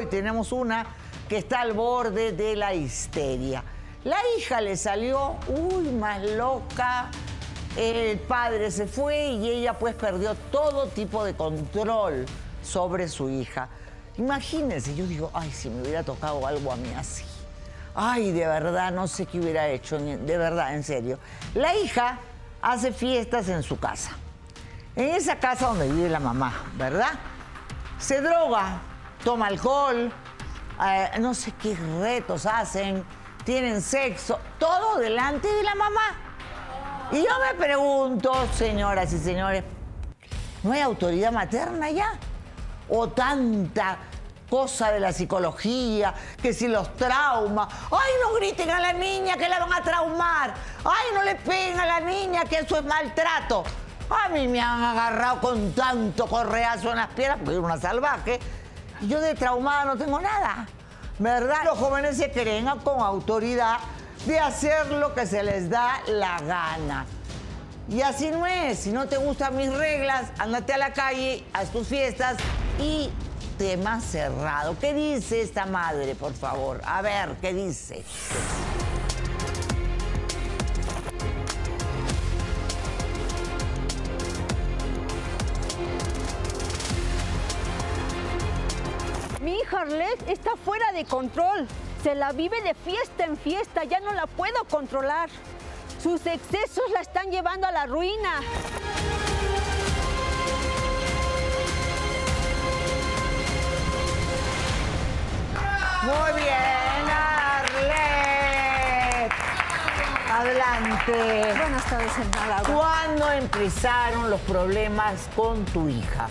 hoy tenemos una que está al borde de la histeria. La hija le salió, uy, más loca. El padre se fue y ella pues perdió todo tipo de control sobre su hija. Imagínense, yo digo, ay, si me hubiera tocado algo a mí así. Ay, de verdad, no sé qué hubiera hecho, de verdad, en serio. La hija hace fiestas en su casa. En esa casa donde vive la mamá, ¿verdad? Se droga, toma alcohol, eh, no sé qué retos hacen, tienen sexo, todo delante de la mamá. Y yo me pregunto, señoras y señores, ¿no hay autoridad materna ya? ¿O tanta cosa de la psicología, que si los traumas, ay, no griten a la niña que la van a traumar, ay, no le peguen a la niña que eso es maltrato. A mí me han agarrado con tanto correazo en las piernas, porque soy una salvaje, yo de traumada no tengo nada. ¿Verdad? Los jóvenes se creen con autoridad de hacer lo que se les da la gana. Y así no es. Si no te gustan mis reglas, ándate a la calle, haz tus fiestas y tema cerrado. ¿Qué dice esta madre, por favor? A ver, ¿qué dice? Hija está fuera de control. Se la vive de fiesta en fiesta. Ya no la puedo controlar. Sus excesos la están llevando a la ruina. Muy bien, Arlet. Adelante. Buenas tardes, ¿Cuándo empezaron los problemas con tu hija?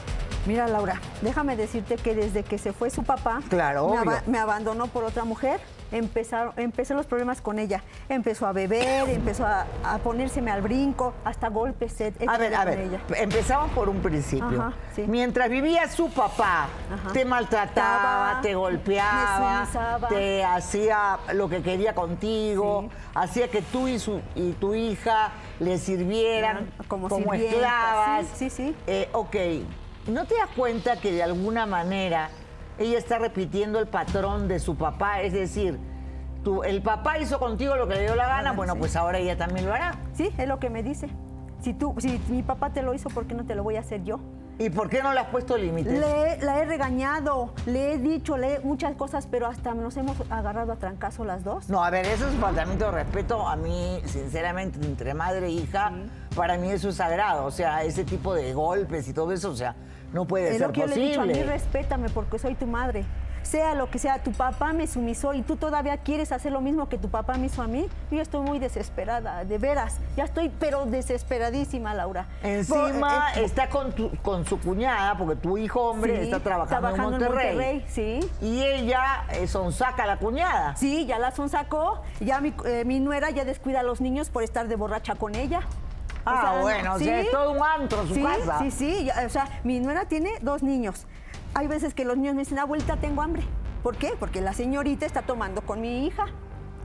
Mira, Laura, déjame decirte que desde que se fue su papá, Claro, me, abandonó por otra mujer, empezaron, empecé los problemas con ella. Empezó a beber, empezó a, a ponérseme al brinco, hasta golpes. A ver, a con ver, ella. empezamos por un principio. Ajá, sí. Mientras vivía su papá, Ajá. te maltrataba, Estaba, te golpeaba, te hacía lo que quería contigo, Sí. hacía que tú y, su, y tu hija le sirvieran como como, esclavas. sí, sí, sí. Eh, ok, ¿no te das cuenta que de alguna manera ella está repitiendo el patrón de su papá? Es decir, tú, el papá hizo contigo lo que le dio la gana, Ajá, bueno, sí. pues ahora ella también lo hará. Sí, es lo que me dice. Si tú, si mi papá te lo hizo, ¿por qué no te lo voy a hacer yo? ¿Y por qué no le has puesto límites? Le, la he regañado, le he dicho, le muchas cosas, pero hasta nos hemos agarrado a trancazo las dos. No, a ver, eso es un faltamiento de respeto. A mí, sinceramente, entre madre e hija, para mí eso es sagrado. O sea, ese tipo de golpes y todo eso, o sea, no puede Es ser lo que yo le he dicho, a mí posible. respétame porque soy tu madre. Sea lo que sea, tu papá me sumisó y tú todavía quieres hacer lo mismo que tu papá me hizo a mí. Yo estoy muy desesperada, de veras. Ya estoy, pero desesperadísima, Laura. Encima Por- eh, está con, tu- con su cuñada, porque tu hijo hombre sí, está trabajando, en, Monterrey, sí. Y ella eh, sonsaca a la cuñada. Sí, ya la sonsacó. Ya mi, eh, mi nuera ya descuida a los niños por estar de borracha con ella. O Ah, sea, bueno, o sea, sí. es todo un antro su sí, casa. Sí, sí, o sea, mi nuera tiene dos niños. Hay veces que los niños me dicen, abuelita, tengo hambre. ¿Por qué? Porque la señorita está tomando con mi hija.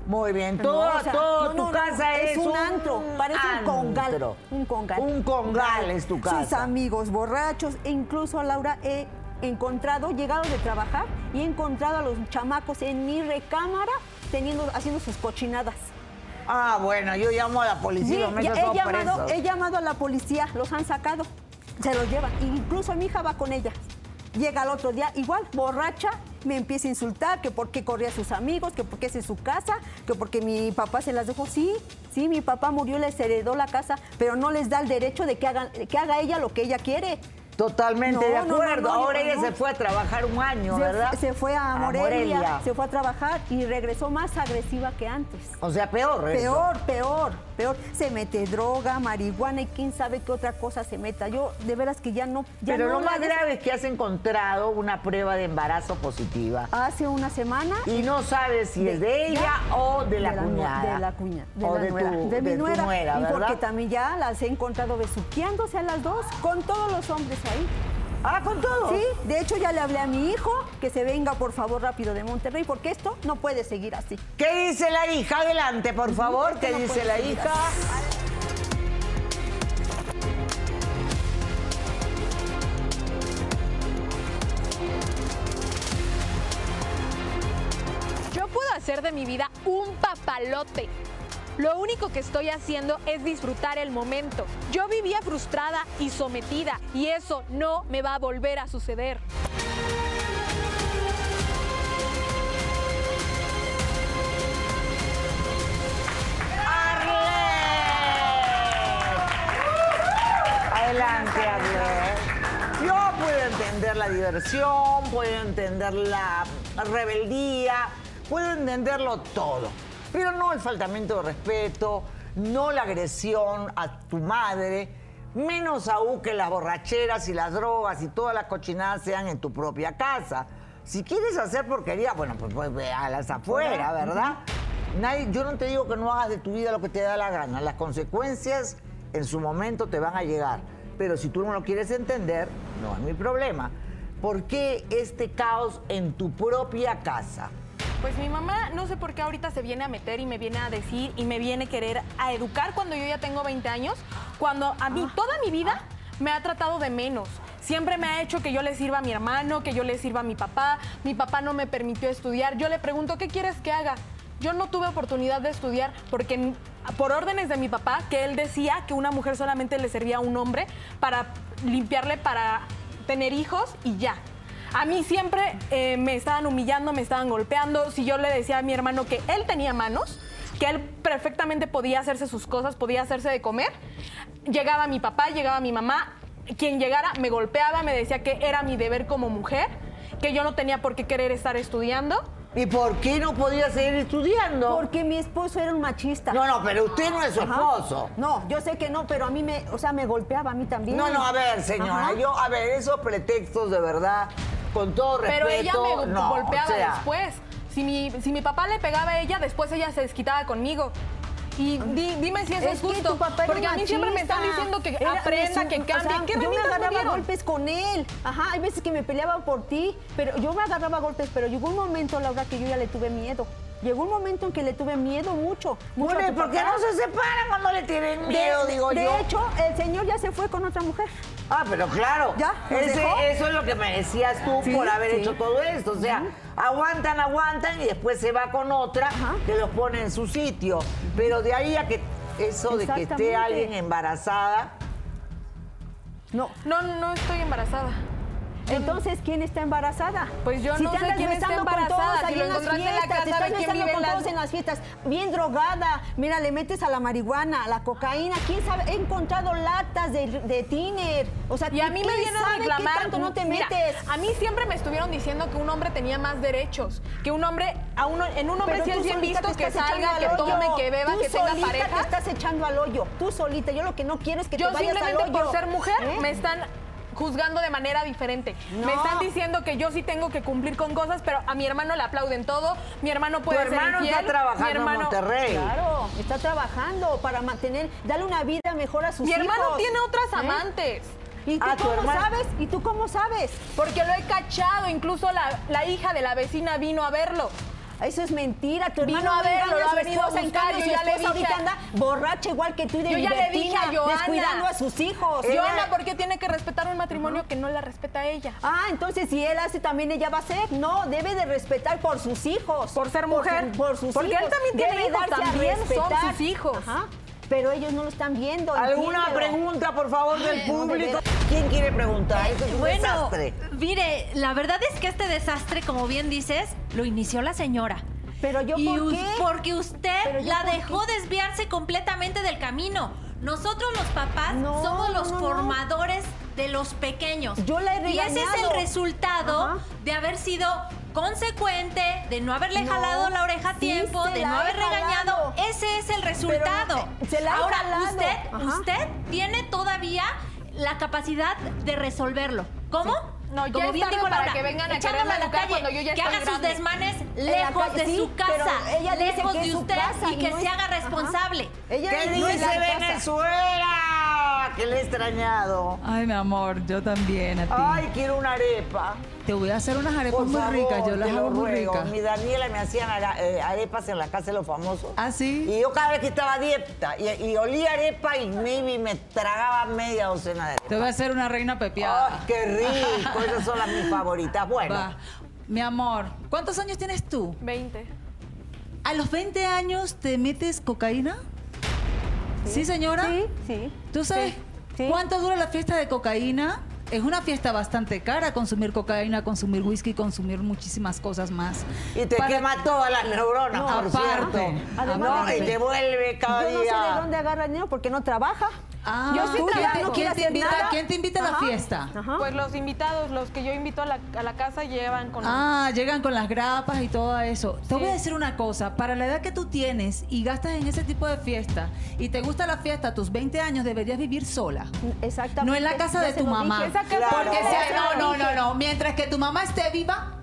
Muy bien, No, toda, o sea, toda no, tu no, casa es, un antro, parece un congal. Un congal. Un congal es tu casa. Sus amigos borrachos, e incluso Laura he encontrado, llegado de trabajar y he encontrado a los chamacos en mi recámara teniendo, haciendo sus cochinadas. Ah, bueno, yo llamo a la policía Sí, ya he, llamado, he llamado a la policía, los han sacado, se los llevan. Incluso mi hija va con ella. Llega al otro día, igual, borracha, me empieza a insultar, que por qué corría a sus amigos, que por qué es en su casa, que porque mi papá se las dejó. Sí, sí, mi papá murió, les heredó la casa, pero no les da el derecho de que, hagan, que haga ella lo que ella quiere. Totalmente No, de no, acuerdo. no, Ahora ella se fue a trabajar un año, Se, ¿verdad? se fue a A Morelia, se fue a trabajar y regresó más agresiva que antes. O sea, peor. eso. Peor, peor. Se mete droga, marihuana y quién sabe qué otra cosa se meta. Yo, de veras que ya no. Ya Pero no lo más des- grave es que has encontrado una prueba de embarazo positiva. Hace una semana. Y no sabes si es de ella ya, o de la cuñada. De la cuñada. De o la de nuera. tu, de mi tu nuera. nuera, y ¿verdad? porque también ya las he encontrado besuqueándose a las dos con todos los hombres ahí. Ah, con todo. Sí, de hecho ya le hablé a mi hijo que se venga por favor rápido de Monterrey porque esto no puede seguir así. ¿Qué dice la hija? Adelante, por favor. ¿Qué no dice la hija? hacer de mi vida un papalote. Lo único que estoy haciendo es disfrutar el momento. Yo vivía frustrada y sometida y eso no me va a volver a suceder. Adelante, Arlet. Yo puedo entender la diversión, puedo entender la rebeldía, puedo entenderlo todo. Pero no el faltamiento de respeto, no la agresión a tu madre, menos aún que las borracheras y las drogas y todas las cochinadas sean en tu propia casa. Si quieres hacer porquería, bueno, pues, pues ve a las afuera, ¿verdad? Nadie- yo no te digo que no hagas de tu vida lo que te da la gana. Las consecuencias en su momento te van a llegar. Pero si tú no lo quieres entender, no es mi problema. ¿Por qué este caos en tu propia casa? Pues mi mamá, no sé por qué ahorita se viene a meter y me viene a decir y me viene a querer a educar cuando yo ya tengo 20 años, cuando a mí toda mi vida me ha tratado de menos. Siempre me ha hecho que yo le sirva a mi hermano, que yo le sirva a mi papá. Mi papá no me permitió estudiar. Yo le pregunto, ¿qué quieres que haga? Yo no tuve oportunidad de estudiar porque por órdenes de mi papá, que él decía que una mujer solamente le servía a un hombre para limpiarle, para tener hijos y ya. A mí siempre eh, me estaban humillando, me estaban golpeando. Si yo le decía a mi hermano que él tenía manos, que él perfectamente podía hacerse sus cosas, podía hacerse de comer, llegaba mi papá, llegaba mi mamá, quien llegara me golpeaba, me decía que era mi deber como mujer, que yo no tenía por qué querer estar estudiando. ¿Y por qué no podía seguir estudiando? Porque mi esposo era un machista. No, no, pero usted no es su Ajá. esposo. No, yo sé que no, pero a mí me, o sea, me golpeaba a mí también. No, no, a ver, señora, Ajá. yo, a ver, esos pretextos de verdad, con todo respeto. Pero ella me no, golpeaba o sea, después. Si mi, si mi papá le pegaba a ella, después ella se desquitaba conmigo. Y di- dime si eso es, Es que justo. tu papá era porque a mí siempre me están machista. diciendo que Era- aprenda, me que su- o cambie. sea, ¿Qué yo me me agarraba dieron? golpes con él. Ajá, hay veces que me peleaba por ti, pero yo me agarraba golpes, pero llegó un momento, Laura, que yo ya le tuve miedo. Llegó un momento en que le tuve miedo mucho. mucho Bueno, a ¿y tu por qué no se separan cuando le tienen miedo, de, digo de yo? hecho, el señor ya se fue con otra mujer. Ah, pero claro. ¿Ya? Eso es lo que me decías tú Sí, por haber sí. hecho todo esto. O sea, aguantan, aguantan y después se va con otra Ajá. que los pone en su sitio. Pero de ahí a que eso de que esté alguien embarazada. No. No, no estoy embarazada. Entonces, ¿quién está embarazada? Pues yo Si no te sé quién está embarazada, si lo en las en la casa, estás quién vive con las- todos en las fiestas, bien drogada. Mira, le metes a la marihuana, a la cocaína, quién sabe, he encontrado latas de, de tiner. O sea, Y a mí me ¿quién vienen a reclamar. tanto no te Mira, metes? a mí siempre me estuvieron diciendo que un hombre tenía más derechos. Que un hombre, a uno, en un hombre Pero sí es bien visto que salga, que tome, que beba, Tú que tenga pareja. te estás echando al hoyo. Tú solita. Yo lo que no quiero es que Yo te vayas al simplemente hoyo. por ser mujer ¿Eh? me están juzgando de manera diferente. No. Me están diciendo que yo sí tengo que cumplir con cosas, pero a mi hermano le aplauden todo. Mi hermano puede tu hermano ser está infiel. trabajando mi hermano, en Monterrey. Claro, está trabajando para mantener, darle una vida mejor a sus Mi hijos. hermano tiene otras ¿Eh? amantes. ¿Y tú cómo hermano. sabes? ¿Y tú cómo sabes? Porque lo he cachado. Incluso la, la hija de la vecina vino a verlo. Eso es mentira. Tu hermano a engaña lo ha venido a buscar, yo su esposa anda borracha igual que tú y de Yo ya le dije a libertina, Johanna. descuidando a sus hijos. Joana, ¿por qué tiene que respetar un matrimonio que no la respeta a ella? Ah, entonces si él hace también ella va a hacer. No, debe de respetar por sus hijos. Por ser mujer. por sus Porque hijos. él también tiene Debe hijos, darse a también son respetar. sus hijos. Ajá. Pero ellos no lo están viendo. ¿Alguna entiéndelo. pregunta, por favor, del público? ¿Quién quiere preguntar? Eso es un Bueno, desastre. mire, la verdad es que este desastre, como bien dices, lo inició la señora. Pero yo, y ¿por us- qué? Porque usted la ¿por dejó desviarse completamente del camino. Nosotros los papás No, somos los no, no. formadores de los pequeños. Yo la he Y ese es el regañado. resultado Ajá. de haber sido consecuente, de no haberle No, jalado la oreja a tiempo, se de no haber regañado. jalado. Ese es el resultado. se la Ahora, jalado. usted, Ajá. usted tiene todavía la capacidad de resolverlo. ¿Cómo? No, ya Como es bien dijo para que vengan a a la calle, cuando yo ya que haga sus desmanes lejos calle, de su casa, ella dice lejos que de usted casa y que no se es- haga responsable. Ella ¿Qué no casa. Venezuela? Que le he extrañado. Ay, mi amor, yo también a ti. Ay, quiero una arepa. Te voy a hacer unas arepas Por muy favor, ricas, yo las hago muy ruego. ricas. Mi Daniela me hacían eh, arepas en la casa de los famosos. ¿Ah, sí? Y yo cada vez que estaba a dieta y, y olía arepa y maybe me tragaba media docena de arepas. Te voy a hacer una reina ¡Ay, pepiada. qué rico! Esas son las mis favoritas. Bueno, Va. Mi amor, ¿cuántos años tienes tú? 20. ¿A los 20 años te metes cocaína? ¿Sí, señora? Sí, sí. ¿Tú sabes Sí, sí. cuánto dura la fiesta de cocaína? Es una fiesta bastante cara, consumir cocaína, consumir whisky, consumir muchísimas cosas más. Y te Para- quema todas las neuronas, No, por aparte. cierto. Además no, de y que- te vuelve cada Yo no sé día. de dónde agarra el dinero porque no trabaja. Ah, Yo sí ¿quién trabajo, te- no ¿quién, quiero te hacer invita, nada. ¿Quién te invita a la fiesta? Ajá. Pues los invitados, los que yo invito a la, a la casa, llevan con... Ah, llegan con las grapas y todo eso. Te voy a decir una cosa, para la edad que tú tienes y gastas en ese tipo de fiesta y te gusta la fiesta a tus 20 años, deberías vivir sola. Exactamente. No en la casa Ya de tu mamá. dije. Esa casa Claro. Porque no si- no, no, no, no. Mientras que tu mamá esté viva,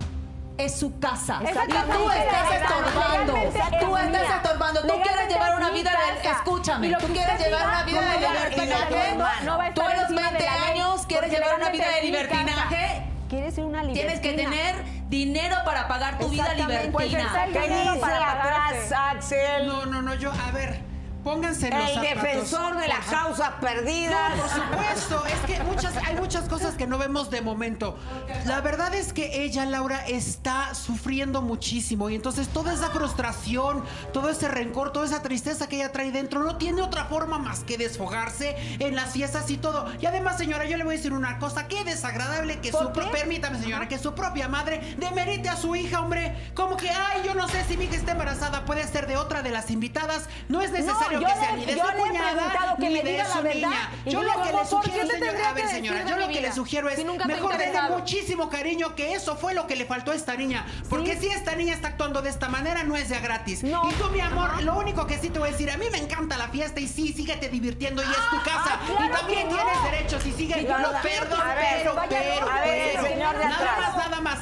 es su casa. Y tú estás estorbando. Tú es estás estorbando. Tú quieres llevar es una vida de. Escúchame. Tú quieres llevar una vida de libertinaje. Tú a los encima de 20 la ley, años quieres llevar una vida de es libertinaje. Quieres ser una libertina. Tienes que tener dinero para pagar tu vida Exactamente. Pues libertina. está el ¿Qué dinero dice para atrás, Axel? No, no, no, yo, a ver, pónganse los El zapatos. defensor de las causas perdidas. No, por supuesto, es que muchas, hay muchas cosas que no vemos de momento. La verdad es que ella, Laura, está sufriendo muchísimo y entonces toda esa frustración, todo ese rencor, toda esa tristeza que ella trae dentro no tiene otra forma más que desfogarse en las fiestas y todo. Y además, señora, yo le voy a decir una cosa, qué desagradable que su, pro- permítame, señora, que su propia madre demerite a su hija, hombre, como que, ay, yo no sé si mi hija está embarazada, puede ser de otra de las invitadas, no es necesario yo que le- sea ni de yo su le he preguntado que ni me de diga su la verdad, niña. y Yo lo que le ¿por qué sugiero, señora, a ver, señora, yo lo que le sugiero es mejor denle muchísimo cariño, que eso fue lo que le faltó a esta niña. Porque si esta niña está actuando de esta manera, no es de gratis. No. Y tú, mi amor, lo único que sí te voy a decir, a mí me encanta la fiesta y sí, síguete divirtiendo y es tu casa. ah, claro y también no. tienes derechos y sigue. Sí, Lo claro. perdón, A ver, pero, pero, a ver, pero. señor de nada más, nada más.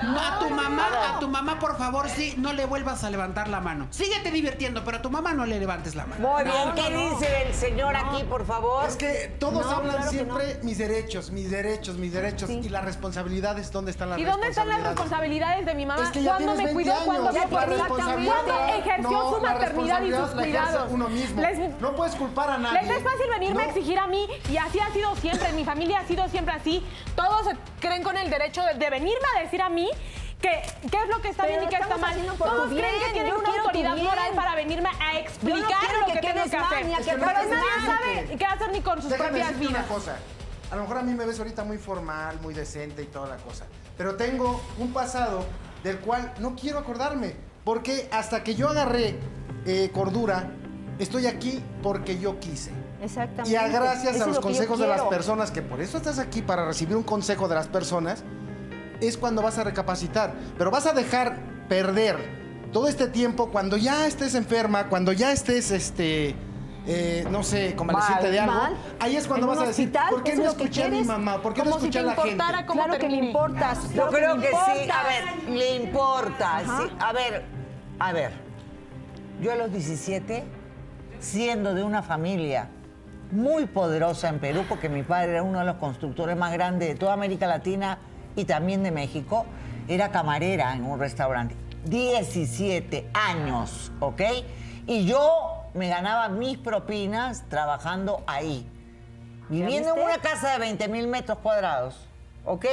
A tu mamá, a tu mamá, por favor, sí, no le vuelvas a levantar la mano. Síguete divirtiendo, pero a tu mamá no le levantes la mano. Muy bien, ¿qué dice el señor aquí, por favor? Es que todos No, hablan claro siempre mis derechos, mis derechos, mis derechos. Sí. Y las responsabilidades, ¿dónde están las ¿Y dónde están las responsabilidades responsabilidades? de mi mamá? Es que ya ¿Cuándo me 20 cuidó? ¿Cuándo mí? responsabilidad- ¿Cuándo ejerció No, su maternidad y sus cuidados? uno mismo. Les- No puedes culpar a nadie. Les es fácil venirme a exigir a mí y así ha sido siempre, en mi familia ha sido siempre así. Todos se creen con el derecho de, de venirme a decir a mí que qué es lo que está Pero bien y qué está mal. Todos creen que tienen una autoridad moral para venirme a explicar lo que que, tengo que hacer. que Pero nadie mal. sabe qué hacer ni con sus Déjame propias vidas. una cosa. A lo mejor a mí me ves ahorita muy formal, muy decente y toda la cosa. Pero tengo un pasado del cual no quiero acordarme. Porque hasta que yo agarré eh, cordura, estoy aquí porque yo quise. Exactamente. Y a gracias Eso a los lo consejos de las personas, que por eso estás aquí, para recibir un consejo de las personas, es cuando vas a recapacitar. Pero vas a dejar perder todo este tiempo cuando ya estés enferma, cuando ya estés, este, eh, no sé, convaleciente Mal, de algo. mal. Ahí es cuando vas a decir, hospital, ¿por qué no que escuché a mi mamá? ¿Por qué no si escuché te a la gente? cómo Claro que me termine. importas. Yo claro creo que sí, a ver, le importa. sí. A ver, a ver. Yo a los 17, siendo de una familia muy poderosa en Perú, porque mi padre era uno de los constructores más grandes de toda América Latina y también de México, era camarera en un restaurante. 17 años, ¿ok? Y yo me ganaba mis propinas trabajando ahí. Viviendo en una casa de 20 mil metros cuadrados, ¿ok?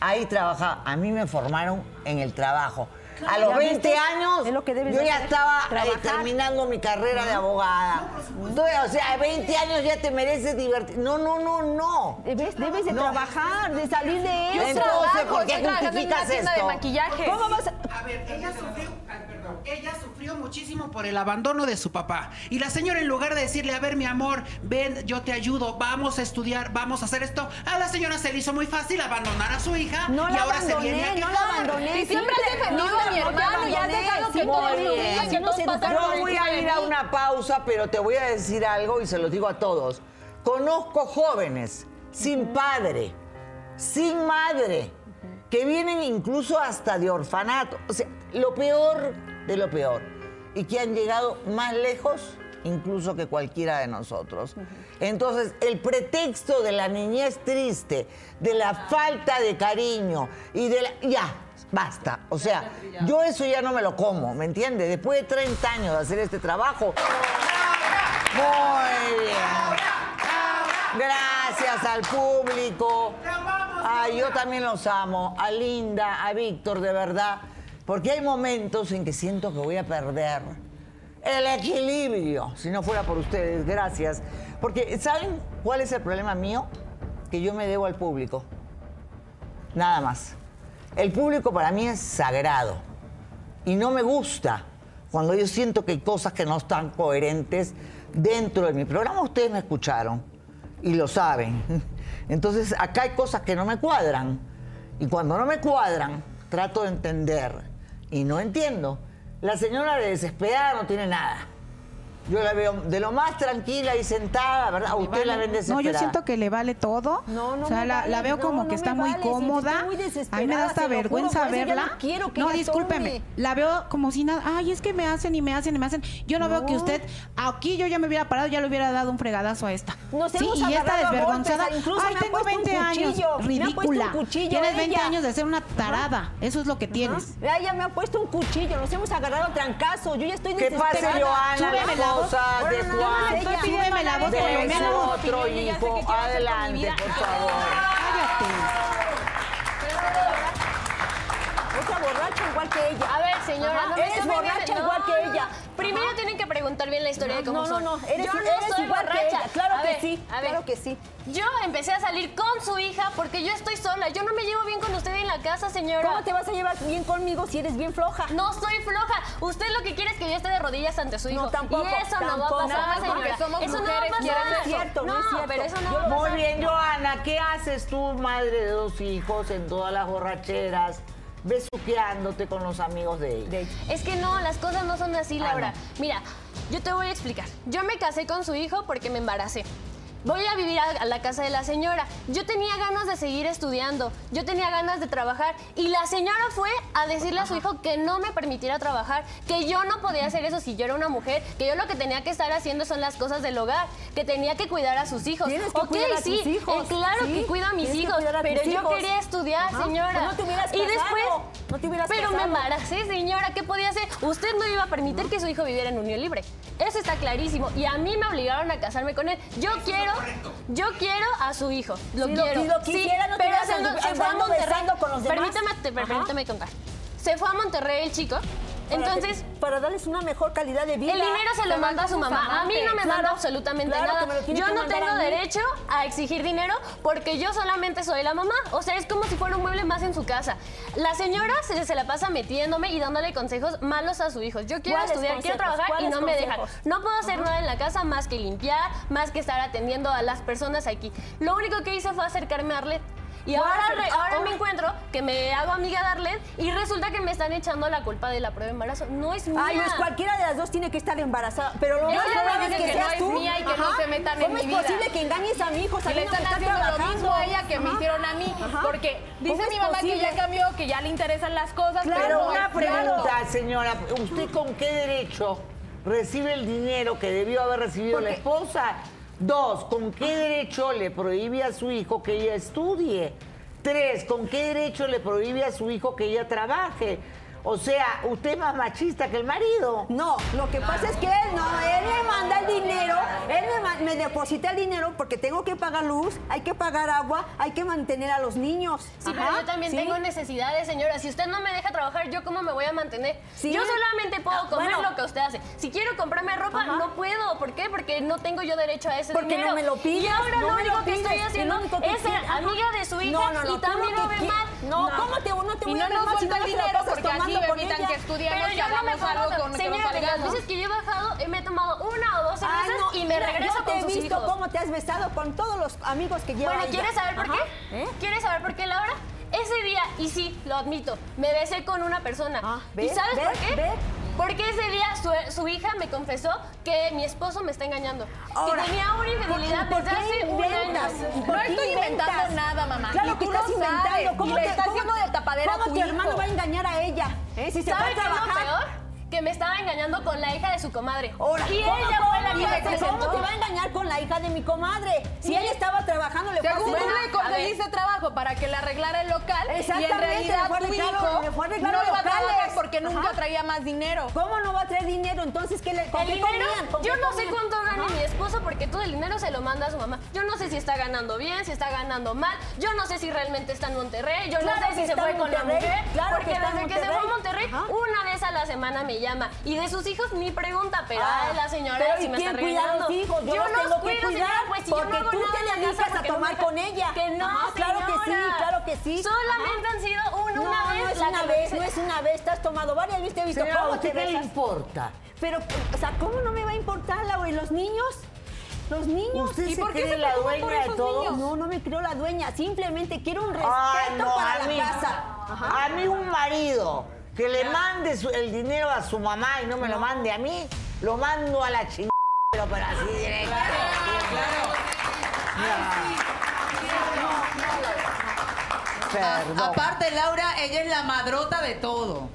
Ahí trabajaba. A mí me formaron en el trabajo. A los ¿Ya 20 viste? años, Es lo que debes yo ya estaba eh, terminando mi carrera de abogada. O sea, a 20 años ya te mereces divertir. No, no, no, no. Debes, debes de No. trabajar, de salir de Yo eso. Entonces, trabajo, ¿por qué estoy trabajando en una justificas tienda de esto? maquillaje. ¿Cómo vas a...? A ver, ella sufrió, ay, perdón, ella sufrió muchísimo por el abandono de su papá. Y la señora, en lugar de decirle, a ver, mi amor, ven, yo te ayudo, vamos a estudiar, vamos a hacer esto, a la señora se le hizo muy fácil abandonar a su hija No y la ahora se viene a no la abandoné. Y siempre has defendido No, mi hermano y has abandoné, dejado que todos todos pasaron Yo voy a ir a una pausa, pero te voy a decir algo y se lo digo a todos. Conozco jóvenes sin padre, sin madre, que vienen incluso hasta de orfanato. O sea, lo peor de lo peor. Y que han llegado más lejos incluso que cualquiera de nosotros. Entonces, el pretexto de la niñez triste, de la falta de cariño y de la... Ya, basta. O sea, yo eso ya no me lo como, ¿me entiendes? Después de 30 años de hacer este trabajo... Muy bien. Gracias al público. Ay, yo también los amo. A Linda, a Víctor, de verdad. Porque hay momentos en que siento que voy a perder el equilibrio, si no fuera por ustedes, gracias. Porque, ¿saben cuál es el problema mío? Que yo me debo al público. Nada más. El público para mí es sagrado. Y no me gusta cuando yo siento que hay cosas que no están coherentes dentro de mi programa. Ustedes me escucharon y lo saben. Entonces, acá hay cosas que no me cuadran. Y cuando no me cuadran, trato de entender. Y no entiendo. La señora de desesperada no tiene nada. Yo la veo de lo más tranquila y sentada, ¿verdad? Usted la ven No, desesperada. yo siento que le vale todo. No, no o sea, me la, vale, la veo no, como no que está muy vale, cómoda. a mí me da desesperada, hasta juro, vergüenza verla. no quiero que no, discúlpeme. tome. La veo como si nada. Ay, es que me hacen y me hacen y me hacen. Yo no, veo que usted. Aquí yo ya me hubiera parado, ya le hubiera dado un fregadazo a esta. Nos sí, hemos y esta a desvergonzada. golpes, incluso Ay, me tengo puesto un 20 años. cuchillo, me ha puesto un Ridícula. cuchillo Tienes 20 ella. años de ser una tarada. Eso es lo que tienes. Ella me ha puesto un cuchillo, nos hemos agarrado a trancazo. Yo ya estoy Que pase desesperada. Joana, Esposa de Juan. de su otro hijo. Adelante, por favor. Que ella. A ver, señora, no eres borracha igual que no, ella. no. Primero tienen que preguntar bien la historia de cómo no, no, son. no, eres, Yo no eres soy igual que borracha. ella. Claro A que ver, sí, a ver. claro que sí. Yo empecé a salir con su hija porque yo estoy sola. Yo no me llevo bien con usted en la casa, señora. ¿Cómo te vas a llevar bien conmigo si eres bien floja? No soy floja. Usted lo que quiere es que yo esté de rodillas ante su hijo. No, tampoco, Y eso no va a pasar, señora. porque somos eso no va mujeres, a pasar. No es cierto, no es cierto. pero eso no Yo- va a pasar. Muy bien, Joana, ¿qué haces tú, madre de dos hijos, en todas las borracheras, besuqueándote con los amigos de ella? Es que no, las cosas no son así, Ah, Laura. no. Mira, yo te voy a explicar. Yo me casé con su hijo porque me embaracé. Voy a vivir a, a la casa de la señora. Yo tenía ganas de seguir estudiando. Yo tenía ganas de trabajar. Y la señora fue a decirle a su hijo que no me permitiera trabajar, que yo no podía hacer eso si yo era una mujer, que yo lo que tenía que estar haciendo son las cosas del hogar, que tenía que cuidar a sus hijos. Tienes que Ok, cuidar a sí, tus hijos, eh, claro ¿sí? que cuido a mis hijos, a pero tus yo hijos. quería estudiar, Ajá, señora. pues no te hubieras y casado, después, no te hubieras pero me casado. embaracé, señora, ¿qué podía hacer? Usted no iba a permitir que su hijo viviera en unión libre. Eso está clarísimo. Y a mí me obligaron a casarme con él. Yo quiero, yo quiero a su hijo. Lo Si lo- quiero. si lo quisiera, no te pero se, se fue a Monterrey. con los demás. Permítame, te- permítame contar. Se fue a Monterrey el chico. Entonces, Para, para darles una mejor calidad de vida. el dinero se lo manda a su sus mamá. A mí no me manda absolutamente claro nada. Yo no tengo a derecho a exigir dinero porque yo solamente soy la mamá. O sea, es como si fuera un mueble más en su casa. La señora se, se la pasa metiéndome y dándole consejos malos a su hijo. Yo quiero ¿Cuáles estudiar, quiero trabajar y ¿Cuáles no me dejan. No puedo hacer nada en la casa más que limpiar, más que estar atendiendo a las personas aquí. Lo único que hice fue acercarme a Arlet. Y ahora, re- ahora me encuentro que me hago amiga de Arlet y resulta que me están echando la culpa de la prueba de embarazo. No es mía. Ay, pues cualquiera de las dos tiene que estar embarazada. Pero lo más probable le es que que no seas es tú. mía y que no se metan en ¿Cómo mi es vida? posible que engañes a mi hijo le están que está haciendo lo mismo a ella que me hicieron a mí. Ajá. Porque ¿Cómo dice mi mamá que ya cambió, que ya le interesan las cosas, Claro, pero una claro. pregunta, señora. ¿Usted con qué derecho recibe el dinero que debió haber recibido la esposa? Dos, ¿con qué derecho le prohíbe a su hijo que ella estudie? Tres, ¿con qué derecho le prohíbe a su hijo que ella trabaje? O sea, usted es más machista que el marido. No, lo que pasa es que él no, él me manda el dinero, él me, deposita el dinero porque tengo que pagar luz, hay que pagar agua, hay que mantener a los niños. Sí, pero yo también ¿sí? tengo necesidades, señora. Si usted no me deja trabajar, ¿yo cómo me voy a mantener? Sí. Yo solamente puedo Ah, comer bueno. lo que usted hace. Si quiero comprarme ropa, Ajá. no puedo. ¿Por qué? Porque no tengo yo derecho a ese Porque dinero. no me lo pides. Y ahora no lo único que pides, estoy haciendo que es ser amiga de su hija No, no, no, y también lo ve mal. No, ¿cómo te, no te voy no a ver mal si el no te la dinero porque con ella? que estudiamos Pero yo no me algo con que Señora, de las veces que yo he bajado, he me tomado una o dos cervezas no, y me mira, regreso yo te con he sus visto hijos. cómo te has besado con todos los amigos que lleva Bueno. ¿quieres saber por Ajá. qué? ¿Eh? ¿Quieres saber por qué, Laura? Ese día, y sí, lo admito, me besé con una persona. Ah, ¿Y ¿ves? sabes por qué? ¿ves? Porque ese día su, su hija me confesó que mi esposo me está engañando. Ahora, que tenía una infidelidad ¿por qué desde hace un año. ¿Por No estoy inventando inventas? nada, mamá. Claro que estás lo inventando. ¿Cómo te- estás haciendo de tapadera a ¿Cómo tu tu hijo? hermano va a engañar a ella? ¿Eh? Si se va a ¿Sabes qué es lo trabajar. Que me estaba engañando con la hija de su comadre. Ahora, y ¿cómo, ella fue la que me ¿Cómo te va a engañar con la hija de mi comadre? Si ella estaba trabajando, le fue a Según tú le conseguiste trabajo para que le arreglara el local y en Exactamente, realidad le fue a tu hijo le fue a no iba a trabajar porque nunca Ajá. traía más dinero. ¿Cómo no va a traer dinero? Entonces, ¿qué le con El qué dinero, comían? ¿Con yo qué no sé cuánto gana mi esposo porque todo el dinero se lo manda a su mamá. Yo no sé si está ganando bien, si está ganando mal. Yo no sé si realmente está en Monterrey. Yo Claro no sé si se fue con la mujer. claro porque que desde que se fue a Monterrey. Monterrey, Ajá. semana me llama. Y de sus hijos ni pregunta, pero Ah, ay, la señora pero sí ¿y me quién está cuida a regañando. los hijos? Yo, los los tengo que cuidar señora, pues si yo no porque hago tú te la dedicas a no tomar con ella. Que no, Ajá, claro que sí, claro que sí. Solamente Ajá. han sido una, no, vez. no es la una vez, no es una vez, te has tomado varias veces, te he visto Señora, ¿a cómo te le importa? Pero, o sea, ¿cómo no me va a importar, Laura? ¿Y los niños? ¿Los niños? ¿Usted ¿Y se por qué cree se la dueña de todo? niños? No, no me creo la dueña, simplemente quiero un respeto Ay, no, para a la mí, casa. Ajá. a mí un marido que le mande su- el dinero a su mamá y no me lo mande a mí, lo mando a la chingada, pero, así directo. Perdón. Aparte, Laura, ella es la madrota de todo.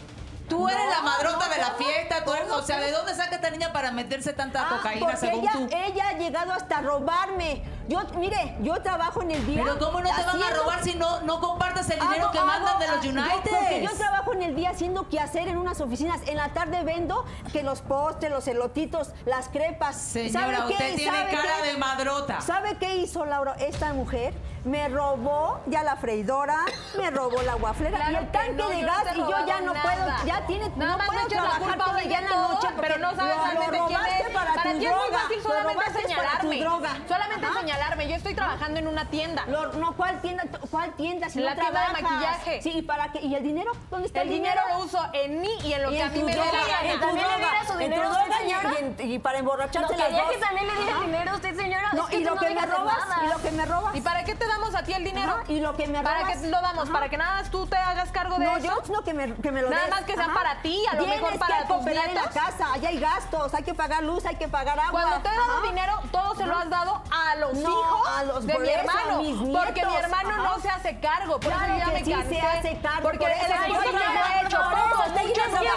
Tú eres la madrota de la fiesta, tú eres- o sea, ¿de dónde saca esta niña para meterse tanta Ah, cocaína según ella, tú? ella ha llegado hasta robarme. Yo, mire, yo trabajo en el día. Pero ¿cómo no te van a robar si no, no compartes el dinero Hago- que mandan de los yo- United? Porque yo trabajo en el día haciendo quehacer en unas oficinas. En la tarde vendo que los postres, los elotitos, las crepas. Señora, ¿Sabe qué? usted tiene ¿Sabe cara qué? de madrota. ¿Sabe qué hizo Laura, esta mujer? Me robó ya la freidora, me robó la guaflera Claro y el que tanque no, de no gas y yo ya no nada. puedo, ya tiene, Nada no puedo la trabajar culpa todo de el día en la noche pero no sabes lo- realmente lo quién robaste es. para, tu ti es muy droga, fácil solamente para señalarme. droga. Solamente Ajá. Señalarme. Yo estoy trabajando en una tienda. Lo- no, ¿cuál tienda? ¿Cuál tienda? Si La no tienda de trabajas. maquillaje. Sí, ¿y para qué? ¿Y el dinero? ¿Dónde está el, El dinero lo uso en mí y en lo Y que a en mí tu me droga, tu ¿También le droga, diera su dinero a usted, señora? y, en- y para No, emborracharse las quería dos. que también le diera dinero a usted, señora. No, es que y lo no que me de robas, y lo que me robas. ¿Y para qué te damos a ti el dinero? Y lo que me ¿Para robas. qué lo damos? ¿Para que nada más tú te hagas cargo de No, eso? yo no que me, que me lo Nada más que sea para ti, a lo mejor para tus cooperar en la nietos. casa, allá hay gastos, hay que pagar luz, hay que pagar agua. Cuando te he dado dinero, todo se lo has dado a los No, hijos a los- de mi eso, a hermano. porque mi hermano Ajá. no se hace cargo. Por Claro eso ya que me sí se cansé. hace cargo, Porque por el esposo lo ha hecho. Poco,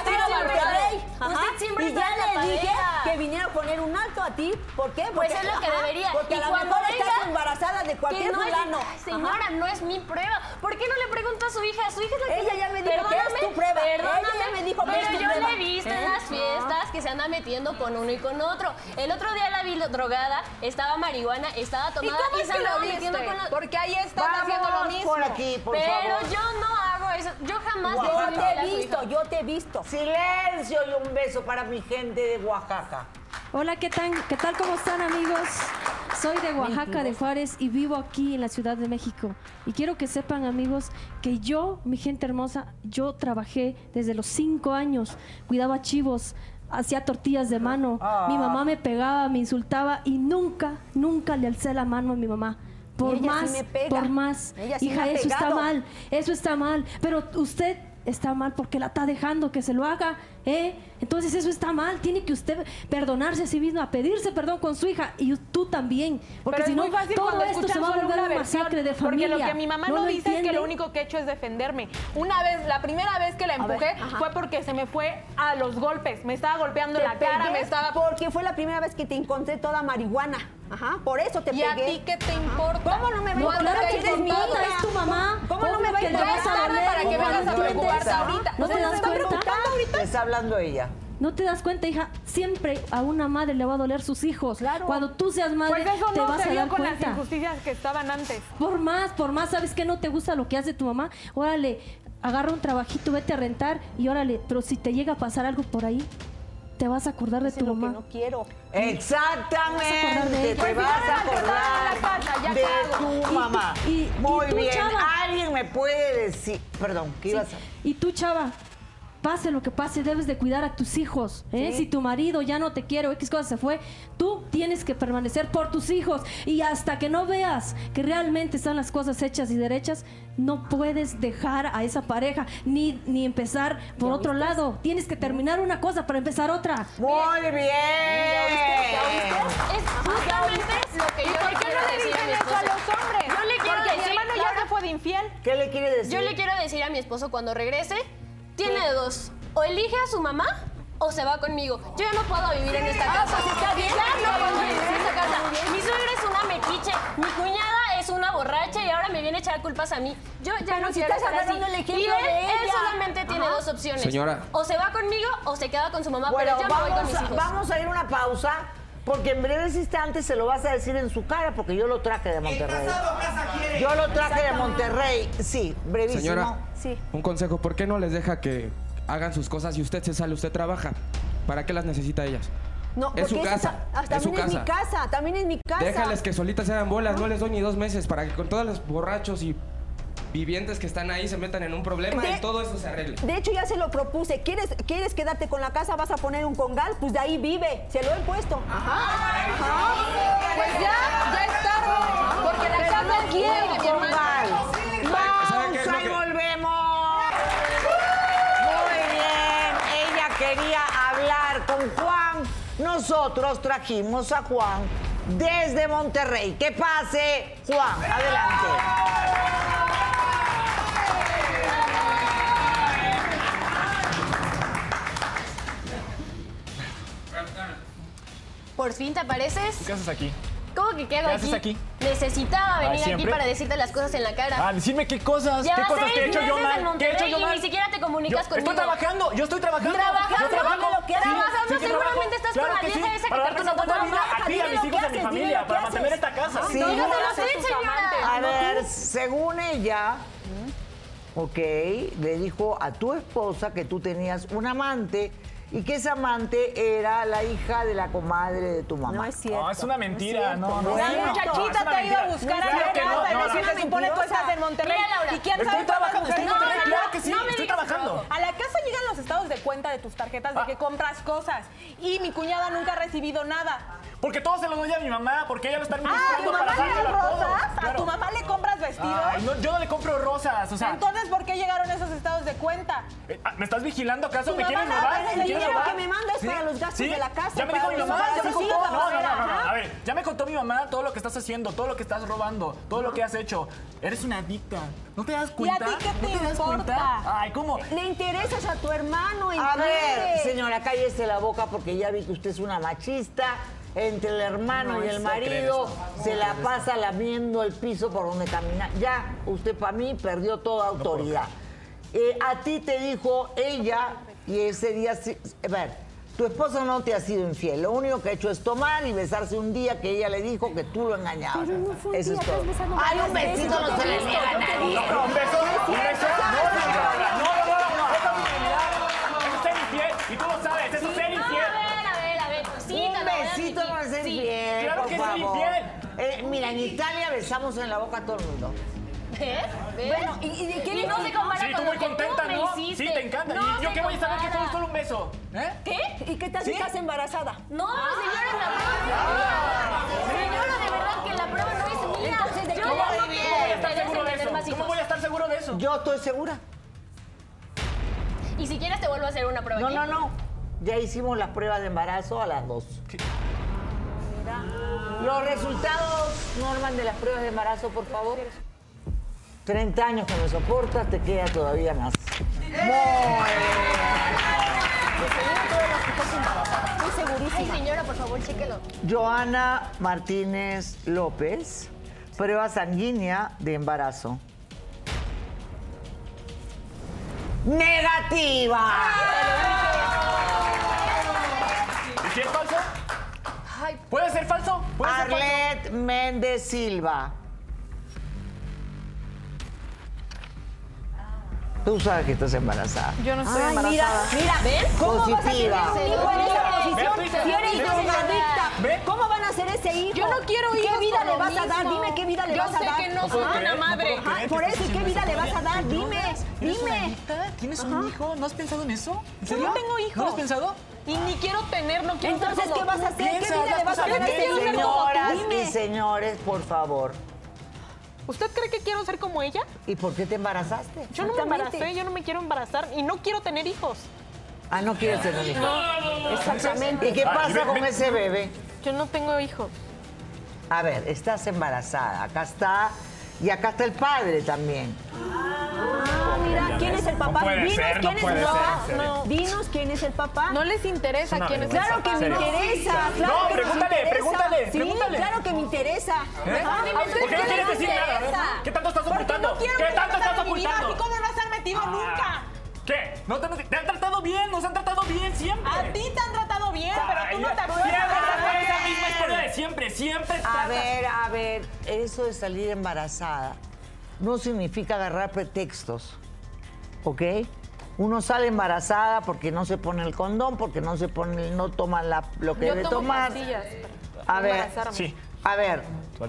Monterrey. Usted Ajá. siempre Y ya le dije que viniera a poner un alto a ti. ¿Por qué? Pues Porque- es lo que ajá, debería. Porque Y a lo mejor estás venga, embarazada de cualquier no es- fulano. Ay, señora, no es mi prueba. ¿Por qué no le pregunta a su hija? Su hija es la que Ella ya me dijo que es tu prueba. Perdóname, Ella ya me dijo que pero es tu yo prueba. le he visto en ¿Eh? las fiestas que se anda metiendo con uno y con otro. El otro día la vi drogada, estaba marihuana, estaba ¿Y tomada cómo es se que lo andaba metiendo viste? con la- Porque ahí estás haciendo lo Vamos mismo. por aquí, por Pero favor. yo no hago eso. Yo jamás le Yo te he visto, yo te he visto. Silencio y un beso para mi gente de Oaxaca. Hola, ¿qué tal? ¿Qué tal? ¿Cómo están, amigos? Soy de Oaxaca, de Juárez, y vivo aquí en la Ciudad de México. Y quiero que sepan, amigos, que yo, mi gente hermosa, yo trabajé desde los cinco años, cuidaba chivos, hacía tortillas de mano. Mi mamá me pegaba, me insultaba y nunca, nunca le alcé la mano a mi mamá. Por sí más, por más. Ella sí Hija, eso está mal, eso está mal. Pero usted está mal porque la está dejando que se lo haga, ¿eh? Entonces eso está mal. Tiene que usted perdonarse a sí misma, pedirse perdón con su hija y tú también. Porque Pero si no, todo esto se va a volver una masacre de Porque familia. lo que mi mamá no, dice es que lo único que he hecho es defenderme. Una vez, la primera vez que la empujé fue porque se me fue a los golpes. Me estaba golpeando la cara, me estaba... Porque fue la primera vez que te encontré toda marihuana. Ajá, por eso te ¿Y a pegué. ti qué te importa? ¿Cómo no me va a No, importar? claro que Eres mi es tu mamá. ¿Cómo no me va a que importar? tarde para que ¿Cómo vengas no a te preocuparte ahorita. ¿No te ¿se das cuenta? Te está hablando ella. No te das cuenta, hija. Siempre a una madre le va a doler sus hijos. Claro. Cuando tú seas madre, Pues eso te vas se a dar con las cuenta. injusticias que estaban antes. Por más, por más, ¿sabes qué no te gusta lo que hace tu mamá? Órale, agarra un trabajito, vete a rentar y órale, pero si te llega a pasar algo por ahí, te vas a acordar de tu lo que mamá. no quiero. Exactamente. de Te vas a acordar la casa, ya de cago. tu mamá. y- y Muy tú, bien. chava. Alguien me puede decir. Perdón, ¿qué Sí. ibas a Y tú, chava, pase lo que pase, debes de cuidar a tus hijos. ¿eh? Si tu marido ya no te quiere o X cosa se fue, tú tienes que permanecer por tus hijos. Y hasta que no veas que realmente están las cosas hechas y derechas, no puedes dejar a esa pareja ni, ni empezar por otro lado. Tienes que terminar una cosa para empezar otra. Muy bien. Es justamente lo que yo ¿Por le qué quiero no le dicen mi eso a los hombres? Yo le quiero Porque mi decir, hermano ya Laura, se fue de infiel. ¿Qué le quiere decir? Yo le quiero decir a mi esposo cuando regrese, tiene dos. O elige a su mamá o se va conmigo. Yo ya no puedo vivir en esta casa. pues está bien, ya está no puedo bien, vivir en esta está casa. muy bien. Mi suegra es una metiche, mi cuñada es una borracha y ahora me viene a echar culpas a mí. Yo ya Pero no si quiero estás estar así. el Y él, de él solamente tiene Ajá. dos opciones. Señora. O se va conmigo o se queda con su mamá, Bueno, pero yo me voy con vamos, mis a, hijos. vamos a ir a una pausa. Porque en breves instantes se lo vas a decir en su cara, porque yo lo traje de Monterrey. Yo lo traje de Monterrey. Sí, brevísimo. Señora, Sí. un consejo, ¿por qué no les deja que hagan sus cosas y usted se sale, usted trabaja. ¿Para qué las necesita ellas? No, Es su porque casa, esa- es su también es mi casa. casa, también es mi casa. Déjales que solitas se hagan bolas, no les doy ni dos meses para que con todos los borrachos y vivientes que están ahí se metan en un problema De- y todo eso se arregle. De hecho, ya se lo propuse. ¿Quieres, ¿Quieres quedarte con la casa? ¿Vas a poner un congal? Pues de ahí vive. Se lo he puesto. Ajá. Ajá. Pues ya, ya es tarde. Porque la casa no mi hermana. congal. Lo y que- volvemos. Muy bien, ella quería hablar con Juan. Nosotros trajimos a Juan desde Monterrey. Que pase, Juan. Adelante. Por fin te apareces. ¿Qué haces aquí? ¿Cómo que qué hago ¿Qué haces aquí? Necesitaba venir aquí para decirte las cosas en la cara. Ah, decirme qué cosas, Ya qué cosas te he hecho yo mal. ¿Qué he hecho yo y mal? ni siquiera te comunicas Yo conmigo. Estoy trabajando, yo estoy trabajando. ¿Trabajando? Yo trabajo. Lo que haces. Sí, Trabajando, sí que trabajo. seguramente estás con Claro la que vieja sí, esa que para te una presentó buena tu vida mamá. a ti, a mis que hijos, a mi familia, que para mantener esta casa. Sí. Usted, señora. A ver, según ella, ok, le dijo a tu esposa que tú tenías un amante y que ese amante era la hija de la comadre de tu mamá. No es cierto. No, es una mentira, no, no. La no, no, muchachita te ha ido a buscar a la no, casa y no, decir, no. se supone tú estás en Monterrey. ¿Y quién sabe estoy en mujeres- Monterrey, claro que sí, no A la casa llegan los estados de cuenta de tus tarjetas de que compras cosas y mi cuñada nunca ha recibido nada. Porque todo se lo doy a mi mamá, porque ella lo está Ah, ¿a administrando tu para mamá le dárselo das a todos. ¿A Claro. tu mamá le compras vestidos? Ay, no, yo no le compro rosas, o sea, Entonces, ¿por qué llegaron esos estados de cuenta? eh, ah, ¿me estás vigilando acaso? ¿Me no robar? aparece ¿Me el dinero que me manda es para los gastos de la casa, Ya me dijo mi mamá, ya me contó. No, no, no, no. A ver, ya me contó mi mamá todo lo que estás haciendo, todo lo que estás robando, todo lo que has hecho. Eres una adicta. ¿No te das cuenta? ¿Y a ti qué te ¿No te das importa? cuenta? Ay, ¿cómo? Le interesas a tu hermano, A ver, señora, cállese la boca porque ya vi que usted es una machista. Entre el hermano No, y el crees, marido se la pasa lamiendo el piso por donde camina. Ya, usted para mí perdió toda autoridad. Eh, a ti te dijo ella, y ese día, sí- a ver, tu esposo no te ha sido infiel. Lo único que ha hecho es tomar y besarse un día que ella le dijo que tú lo engañabas. Pero no fue un Eso día, es has todo. Ay, un besito no se le niega a nadie. ¿Un beso? ¿Un beso? No, no, no, no, es. Eso es ser infiel. Y tú lo sabes, eso es ser A infiel. ver, a ver, a ver. Un a besito no es ser infiel, Claro que favor. infiel. Eh, mira, en Italia besamos en la boca a todo el mundo. ¿Ves? ¿Ves? Bueno, ¿y- y de qué Y le- no se compara Sí, con tú lo muy que contenta, tú me ¿no? hiciste. Sí, te encanta. No Y yo se qué voy a saber que compara. es solo un beso. ¿Eh? ¿Qué? ¿Y qué tal si ¿Sí? estás embarazada? No, señora, la prueba. Señora, de verdad que la prueba no es mía. Entonces, ¿de Yo qué no voy a me ¿Cómo voy a estar seguro de eso? ¿Cómo voy a estar seguro de eso? Yo estoy segura. Y si quieres te vuelvo a hacer una prueba No, aquí. no, no. Ya hicimos las pruebas de embarazo a las dos. Los resultados, Norman, de las pruebas de embarazo, por favor. 30 años que me soportas, te queda todavía más. Muy Estoy segurísima. Ay, señora, por favor, chéquelo. Joana Martínez López, prueba sanguínea de embarazo. ¡Negativa! ¿Y si es falso? ¿Puede ser falso? ¿Puede ser falso? Arlet Méndez Silva. Tú sabes que estás embarazada. Yo no estoy Ay, mira, embarazada. mira, ¿Ven? ¿Cómo vas a Positiva. tener un hijo en esa posición? Si eres drogadicta. ¿cómo van a hacer ese hijo? Yo no quiero ¿Qué hijos vida le vas a dar? Dime qué vida le Yo vas a sé dar. que no soy una madre. por eso, ¿y qué vida le vas a dar? ¿Eres Dime, dime. ¿Tienes un hijo? ¿No has pensado en eso? ¿En Yo no tengo hijos. ¿No lo has pensado? Y ni quiero tener, no quiero Entonces, ¿qué vas a hacer? ¿Qué vida le vas a dar a ese? Señoras y Dime. señores, por favor. ¿Usted cree que quiero ser como ella? ¿Y por qué te embarazaste? Yo no me embaracé, yo no me quiero embarazar y no quiero tener hijos. Ah, no quieres tener hijos. Exactamente. ¿Y qué Ah, pasa con ese bebé? Yo no tengo hijos. A ver, estás embarazada. Acá está. Y acá está el padre también. Ah, mira, ¿quién es el papá? puede Dinos ser, no quién es puede el papá. serio. Dinos quién es el papá. No les interesa quién es el vergüenza. Claro que papá. me interesa. Claro No, que pregúntale, interesa. pregúntale, Sí, pregúntale. claro que me interesa. ¿Eh? Ajá. Dime, ¿A ¿tú usted ¿Por qué no quieres decir nada? ¿Qué tanto estás ocultando? no ¿Qué tanto estás ocultando? como no vas a metido Ah. nunca. ¿Qué? ¿No te, te han tratado bien? ¿Nos han tratado bien siempre? A ti te han tratado bien, pero tú no te acuerdas. Siempre esa misma historia de siempre, siempre A tratas- ver, a ver, eso de salir embarazada no significa agarrar pretextos, ¿ok? Uno sale embarazada porque no se pone el condón, porque no se pone, no toma la- lo que Yo debe tomo tomar. pastillas A ver. Sí. a ver,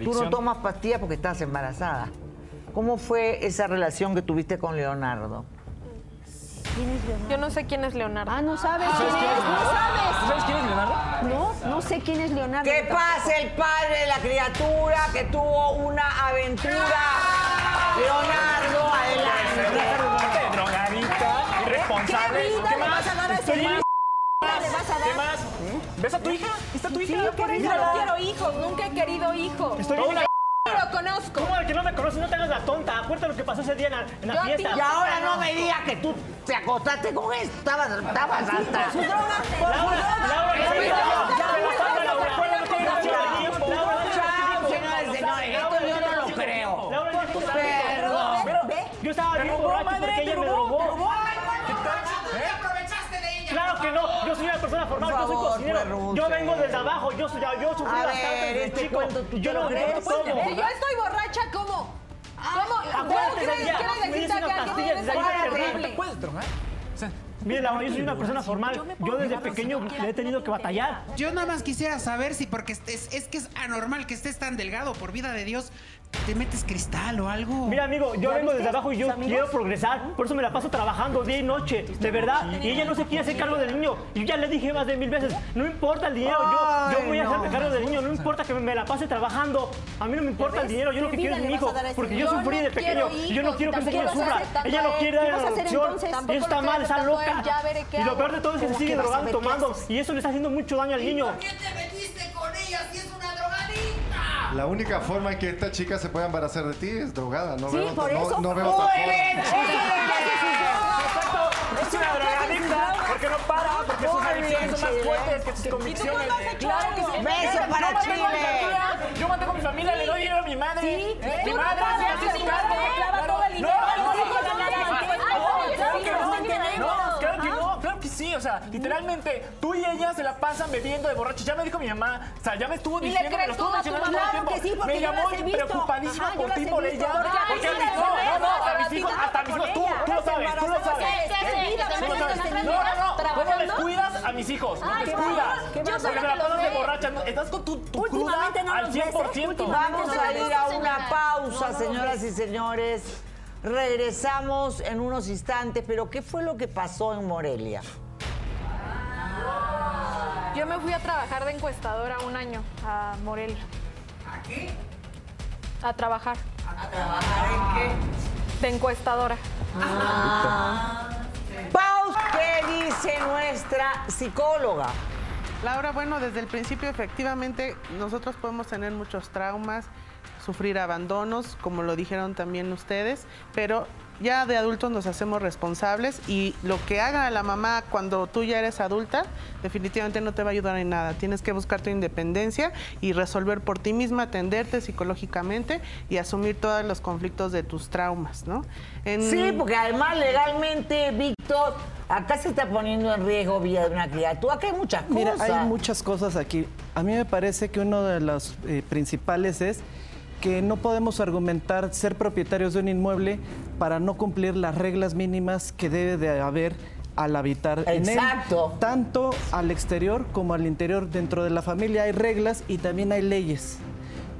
tú no tomas pastillas porque estás embarazada. ¿Cómo fue esa relación que tuviste con Leonardo? ¿Quién es Leonardo? Yo no sé quién es Leonardo. Ah, no sabes ¿Sabes quién quién es, es no Leonardo? sabes. ¿Sabes quién es Leonardo? No, no sé quién es Leonardo. Que pase el padre de la criatura que tuvo una aventura. Leonardo, adelante. Drogadicta, irresponsable. ¿Qué vida ¿Qué le más? vas a dar a ese Estoy niño? más. le vas a dar? ¿Qué más? ¿Ves a tu hija? ¿Está tu hija? Sí, por eso Yo no quiero hijos, nunca he querido hijos. Estoy bien lo conozco. ¿Cómo que no me conoces? No te hagas la tonta. Acuérdate lo que pasó ese día en la, en la Yo a ti fiesta. no Y ahora no me digas que tú te acostaste con esto. Estabas, estabas Laura. Laura, Laura. Acuérdate que ya, no tiene ya, tiempo. ya, Laura, Chao, señores, señores. Esto yo no lo creo. Laura, ya tú sabes. Perdón. Pero Ve. yo estaba bien robó, borracho madre, porque te ella me robó, drogó. te robó. Claro que no, yo soy una persona formal, yo soy cocinero. Ferruccio. Yo vengo desde abajo, yo, soy- yo sufrí A bastante ver, desde este chico. yo crees. recuerdo todo. Si yo estoy borracha, ¿cómo? ¿Cómo? Acuérdate ¿Cómo del día, quieres me dicen que me drogar? Mire, Laura, yo soy una persona formal. Yo desde pequeño le he tenido que batallar. Yo nada más quisiera saber si porque estés- es que es anormal que estés tan delgado, por vida de Dios, te metes cristal o algo. Mira, amigo, yo ¿Ya vengo desde abajo y yo quiero progresar. Por eso me la paso trabajando día y noche, de verdad. Y ella no se quiere hacer cargo del niño. Y ya le dije más de mil veces, no importa el dinero, yo, yo voy a no. hacerme cargo del niño. No importa que me la pase trabajando. A mí no me importa el dinero, yo lo ¿Qué que quiero es mi hijo. Porque yo sufrí de pequeño y yo no quiero que ese niño sufra. Ella no quiere ¿Qué dar hacer adopción. está mal, está loca. Y lo peor de todo es que se ¿Cómo sigue drogando, tomando. Y eso le está haciendo mucho daño al niño. qué te metiste con ella si es una drogadicta? La única forma en que esta chica se pueda embarazar de ti es drogada. No Sí, veo, por no- eso. no veo Muy bien. Es una drogadicta. Porque no para, porque sus adicciones son más fuertes que sus convicciones. Claro que sí. Beso Yo para mantengo Chile. mi familia, Yo mantengo mi familia, le doy dinero a mi madre. Sí, ¿eh? Mi madre se hace su cargo. madre clava Claro. todo el No, dinero. no, no, Los hijos no, no no, las no, mantenemos. no, claro Sí, que los no. mantenemos. No, claro que Ajá. no, claro que sí. O sea, literalmente, tú y ella se la pasan bebiendo de borrachos. Ya me dijo mi mamá, o sea, ya me estuvo ¿Y le diciendo, me crees lo estuvo todo a tu mencionando todo el mamá? tiempo. Sí, me llamó preocupadísima Ajá, por ti, por ella. Porque hijos, me no, no, a mis hijos, hasta mis hijos, tú, tú lo sabes, tú lo sabes. ¿qué? ¿Qué hace? vida, ¿Que se ¿cómo meten sabes? en No, no, no. ¿Cómo les trabajando? cuidas a mis hijos? No Ay, les por cuidas. favor, ¿qué Yo más? soy Porque la pasas de borracha. Estás con tu, cruda al los ves, ¿eh? 100%. Vamos a ir a una pausa, señoras y señores. Regresamos en unos instantes, pero ¿qué fue lo que pasó en Morelia? Yo me fui a trabajar de encuestadora un año a Morelia. ¿A qué? A trabajar. ¿A trabajar en qué? De encuestadora. Pausa. ¿Qué dice nuestra psicóloga? Laura, bueno, desde el principio efectivamente nosotros podemos tener muchos traumas, sufrir abandonos, como lo dijeron también ustedes, pero ya de adultos nos hacemos responsables y lo que haga la mamá cuando tú ya eres adulta definitivamente no te va a ayudar en nada. Tienes que buscar tu independencia y resolver por ti misma, atenderte psicológicamente y asumir todos los conflictos de tus traumas, ¿no? En- Sí, porque además legalmente, Víctor, acá se está poniendo en riesgo vida de una criatura. Acá hay muchas cosas. Mira, hay muchas cosas aquí. A mí me parece que uno de los eh, principales es que no podemos argumentar ser propietarios de un inmueble para no cumplir las reglas mínimas que debe de haber al habitar en él. Exacto. Tanto al exterior como al interior. Dentro de la familia hay reglas y también hay leyes.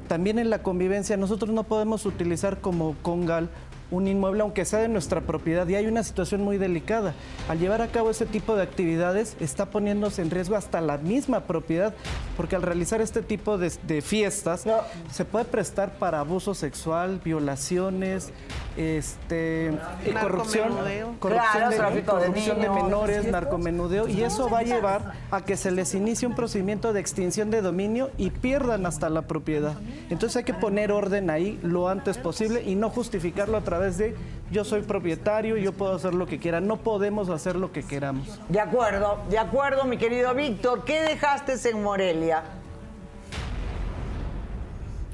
También en la convivencia nosotros no podemos utilizar como congal un inmueble aunque sea de nuestra propiedad y hay una situación muy delicada. Al llevar a cabo ese tipo de actividades está poniéndose en riesgo hasta la misma propiedad porque al realizar este tipo de, de fiestas se puede prestar para abuso sexual, violaciones, este, corrupción, corrupción, Claro, de, tráfico de corrupción de niños. menores, narcomenudeo y eso va a llevar a que se les inicie un procedimiento de extinción de dominio y pierdan hasta la propiedad. Entonces hay que poner orden ahí lo antes posible y no justificarlo a través de yo soy propietario, yo puedo hacer lo que quiera. No podemos hacer lo que queramos. De acuerdo, de acuerdo, mi querido Víctor. ¿Qué dejaste en Morelia?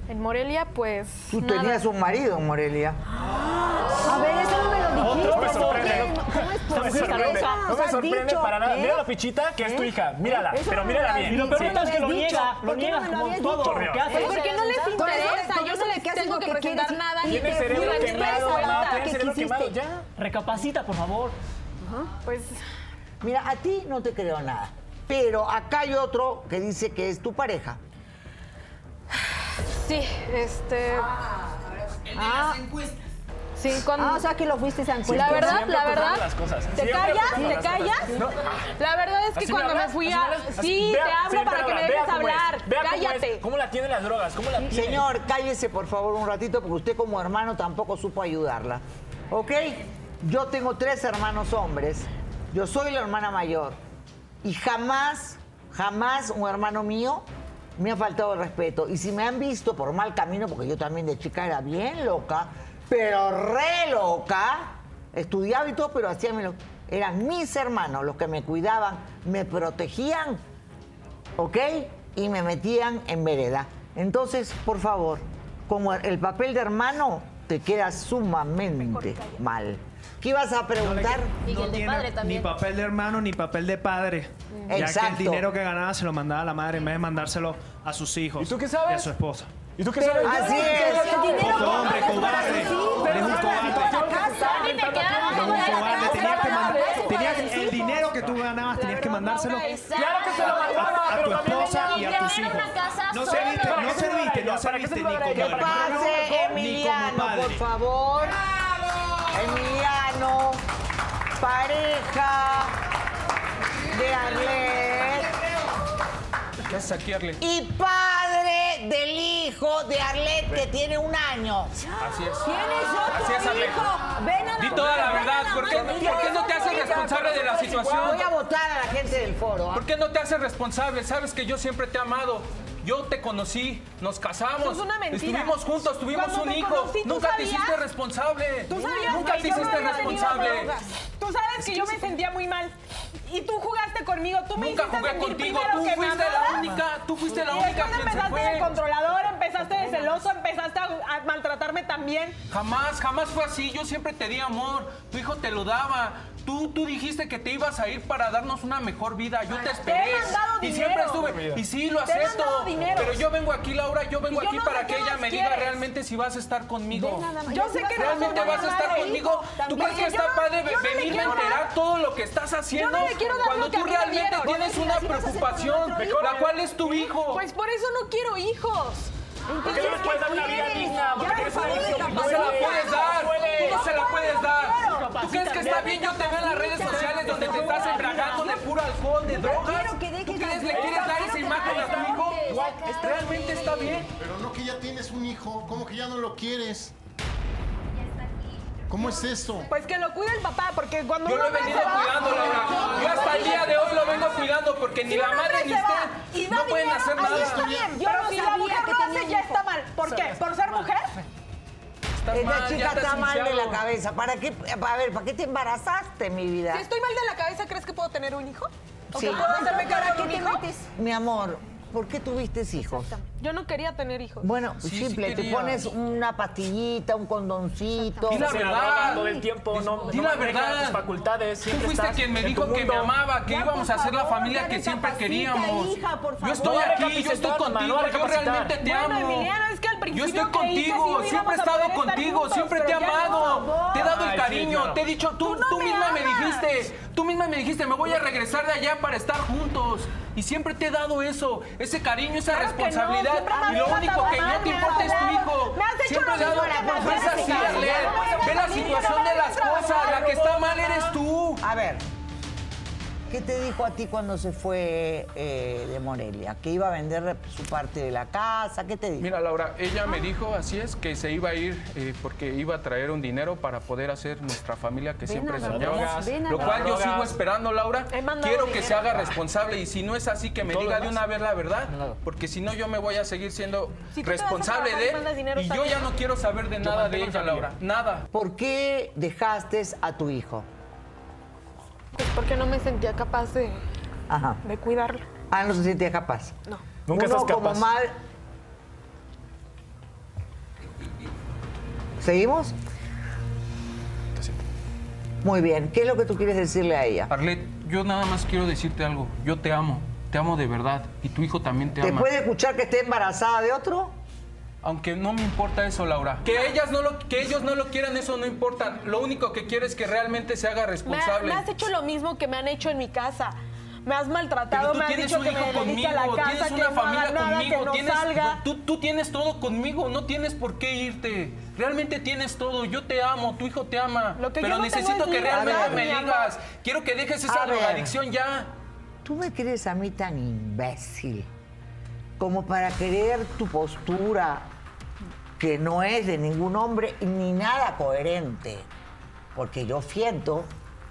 En Morelia, pues. Tú nada. tenías un marido en Morelia. A ver, eso no me lo dijiste. Me No me sorprende, no me sorprende dicho, para nada. ¿eh? Mira la fichita que es tu ¿Eh? hija, mírala, Eso pero mírala bien. Y lo peor es que lo ¿Me habías niega, lo ¿Por qué niega no me lo como todo. Porque no les interesa. Yo no de les tengo que presentar nada. Tiene cerebro quemado, mamá, tiene ¿Qué cerebro quemado, ya. Recapacita, por favor. Pues Mira, a ti no te creo nada. Pero acá hay otro que dice que es tu pareja. sí, este. Ah, Sí, cuando. ah, o sea que lo fuiste a. La verdad, la verdad. las cosas. ¿Te callas? ¿Te las callas? No. La verdad es que ¿Así me cuando me fui ¿Así a. Así- Sí, vea- te hablo sí, para que me dejes cómo es, hablar. vea cómo es, Cállate. ¿Cómo la tiene las drogas? ¿Cómo la tiene? Señor, cállese por favor un ratito porque usted como hermano tampoco supo ayudarla. ¿Ok? Yo tengo tres hermanos hombres. Yo soy la hermana mayor. Y jamás, jamás un hermano mío me ha faltado el respeto. Y si me han visto por mal camino, porque yo también de chica era bien loca, pero re loca, estudiaba y todo, pero hacía mi lo- Eran mis hermanos los que me cuidaban, me protegían ¿ok? Y me metían en vereda. Entonces, por favor, como el papel de hermano te queda sumamente mal. ¿Qué ibas a preguntar? No tiene ni papel de hermano ni papel de padre. Ya que el dinero que ganaba se lo mandaba a la madre en vez de mandárselo a sus hijos. ¿Y tú qué sabes? Y a su esposa. ¿Y tú qué Pero sabes? así es. Poco hombre, cobarde. Eres un cobarde. Eres un cobarde. Tenías que mandar, tenías el dinero que tú ganabas, tenías que mandárselo Claro que se lo mandaba, a, tu esposa y a tus hijos. No serviste, no ¿Para qué se lo serviste, no ¿Para qué serviste se ni como pase Emiliano, por favor. Emiliano, pareja de Arlet ¿Qué haces aquí, Arlet? y padre del hijo de Arlet que tiene un año. Así es. Tienes otro Así es, Arlet. hijo. Ven a Di la- toda la verdad. ¿Por qué, por qué no te haces responsable de la situación? Voy a votar a la gente del foro. ¿ah? ¿Por qué no te haces responsable? Sabes que yo siempre te he amado. Yo te conocí, nos casamos, Eso es una mentira. estuvimos juntos, tuvimos Cuando un te hijo. conocí, ¿tú Nunca te sabías? hiciste responsable. Tú sabías Nunca que te no hiciste responsable. Tú sabes que yo me sentía muy mal. Y tú jugaste conmigo, tú me Nunca hiciste jugué sentir contigo, tú que fuiste la única, tú fuiste la Y única quien se empezaste fue. de controlador, empezaste de celoso, empezaste a, a maltratarme también. Jamás, jamás fue así. Yo siempre te di amor. Tu hijo te lo daba. Tú, tú dijiste que te ibas a ir para darnos una mejor vida. Yo te esperé. he mandado y dinero. siempre estuve. Y sí, lo Te acepto. Pero yo vengo aquí, Laura, yo vengo yo aquí no para que ella me diga quieres. realmente si vas a estar conmigo. Yo sé que no ¿Realmente vas a estar conmigo? ¿Tú crees que está padre venirme a enterar todo lo que estás haciendo? no le quiero dar Cuando tú realmente tienes una preocupación, la cual es tu hijo. Pues por eso no quiero hijos. ¿Por qué no les puedes dar una vida digna? No se la puedes dar. No se la puedes dar. ¿Tú Capacita, crees que está bien? Yo te veo en las redes sociales donde te estás embriagando de puro alcohol, de drogas. ¿Tú crees le quieres dar esa imagen a tu hijo? ¿Realmente está bien? Pero no que ya tienes un hijo, ¿cómo que ya no lo quieres? ¿Cómo es eso? Pues que lo cuide el papá, porque cuando Yo lo he venido va- cuidando, Laura. Yo hasta el día de hoy lo vengo cuidando porque ni Si la madre ni usted no pueden hacer nada. está bien. Yo Pero no si la sabía mujer lo hace, ya está mal. ¿Por qué? ¿Por ser mujer? Estás Esta mal, chica ya está mal de la cabeza. ¿Para qué? A ver, ¿para qué te embarazaste, mi vida? Si estoy mal de la cabeza, ¿crees que puedo tener un hijo? ¿O Sí. que puedo hacerme cargo de un ¿Qué te hijo? metes? Mi amor, ¿por qué tuviste hijos? Yo no quería tener hijos. Bueno, Sí, sí simple, te quería. pones una pastillita, un condoncito. Di la Se la verdad. todo el tiempo, no, Di no la verdad. tus facultades. Tú siempre fuiste estás quien me en dijo tu que me mundo. amaba, que Ya, íbamos por a ser la favor, familia ya que siempre recapacita, queríamos. hija, por Yo favor. estoy aquí, yo estoy contigo, yo realmente te Bueno, amo. Emiliano, es que al Yo principio estoy creí que sí contigo, íbamos siempre he a estado poder estar contigo, juntos, siempre te he pero ya no, amado, por te he dado Ay, el sí, cariño, claro. te he dicho, tú, Tú no tú me misma me amas. dijiste, tú misma me dijiste, me voy a regresar de allá para estar juntos. Y siempre te he dado eso, ese cariño, esa Claro que no, responsabilidad. has y lo único que no te has importa es tu hijo. has Siempre he dado, que no es así. Arlet. Ve la situación de las cosas, la que está mal eres tú. A ver, ¿qué te dijo a ti cuando se fue eh, de Morelia? ¿Que iba a vender su parte de la casa? ¿Qué te dijo? Mira, Laura, ella me dijo, así es, que se iba a ir eh, porque iba a traer un dinero para poder hacer nuestra familia que siempre soñaba. Lo cual yo sigo esperando, Laura. Quiero que se haga responsable y si no es así, que me diga de una vez la verdad, porque si no yo me voy a seguir siendo Si responsable trabajar de dinero, y yo ya no quiero saber de nada de ella. Laura. Nada. ¿Por qué dejaste a tu hijo? Pues porque no me sentía capaz de, Ajá. de cuidarlo. Ah, no se sentía capaz. No. Nunca Uno estás como capaz. mal. ¿Seguimos? Muy bien. ¿Qué es lo que tú quieres decirle a ella? Arlet, yo nada más quiero decirte algo. Yo te amo. Te amo de verdad. Y tu hijo también te, ¿Te ama. puede escuchar que esté embarazada de otro? Aunque no me importa eso, Laura. Que ellas no lo, que ellos no lo quieran, eso no importa. Lo único que quiero es que realmente se haga Me, ha- responsable. me has hecho lo mismo que me han hecho en mi casa. Me has maltratado, me has tienes dicho un que hijo me dedique conmigo, a la casa, tienes que una no haga familia nada, conmigo, que no tienes, salga. tú, tú tienes todo conmigo, no tienes por qué irte. Realmente tienes todo, yo te amo, tu hijo te ama. Lo que yo pero no necesito es que libertad, realmente me digas. Quiero que dejes esa drogadicción ya. ¿Tú me crees a mí tan imbécil como para querer tu postura que no es de ningún hombre ni nada coherente? Porque yo fiento,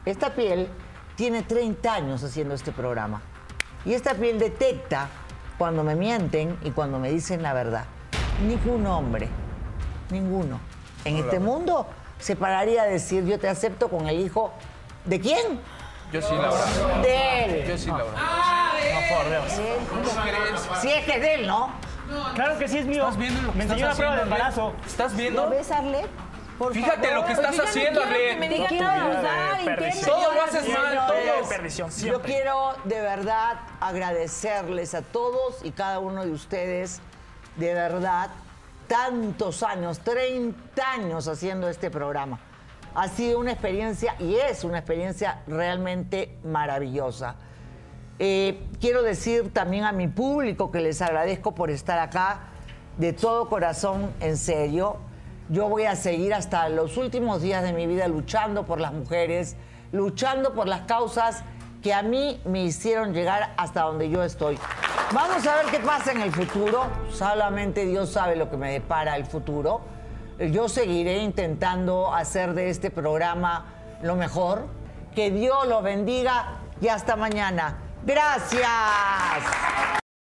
esta piel tiene 30 años haciendo este programa. Y esta piel detecta cuando me mienten y cuando me dicen la verdad. Ningún hombre, ninguno, en este mundo se pararía a decir yo te acepto con el hijo de quién? Yo sí, Laura. De él. Yo sí, Laura. No, por Dios. ¿Cómo crees? Si es que es de él, ¿no? Claro que sí es mío. ¿Estás viendo lo que Me estás enseñó la prueba de haciendo, embarazo. Arlet? ¿Estás viendo? ¿Lo ves, Arlet? Por Fíjate favor. lo que estás Pues haciendo, Arlet. me digan quiero-. Todo lo haces mal, todo. Perdición, Yo siempre. quiero de verdad agradecerles a todos y cada uno de ustedes, de verdad, tantos años, 30 años haciendo este programa. Ha sido una experiencia y es una experiencia realmente maravillosa. Eh, quiero decir también a mi público que les agradezco por estar acá de todo corazón, en serio. Yo voy a seguir hasta los últimos días de mi vida luchando por las mujeres, luchando por las causas que a mí me hicieron llegar hasta donde yo estoy. Vamos a ver qué pasa en el futuro. Solamente Dios sabe lo que me depara el futuro. Yo seguiré intentando hacer de este programa lo mejor. Que Dios lo bendiga y hasta mañana. Gracias.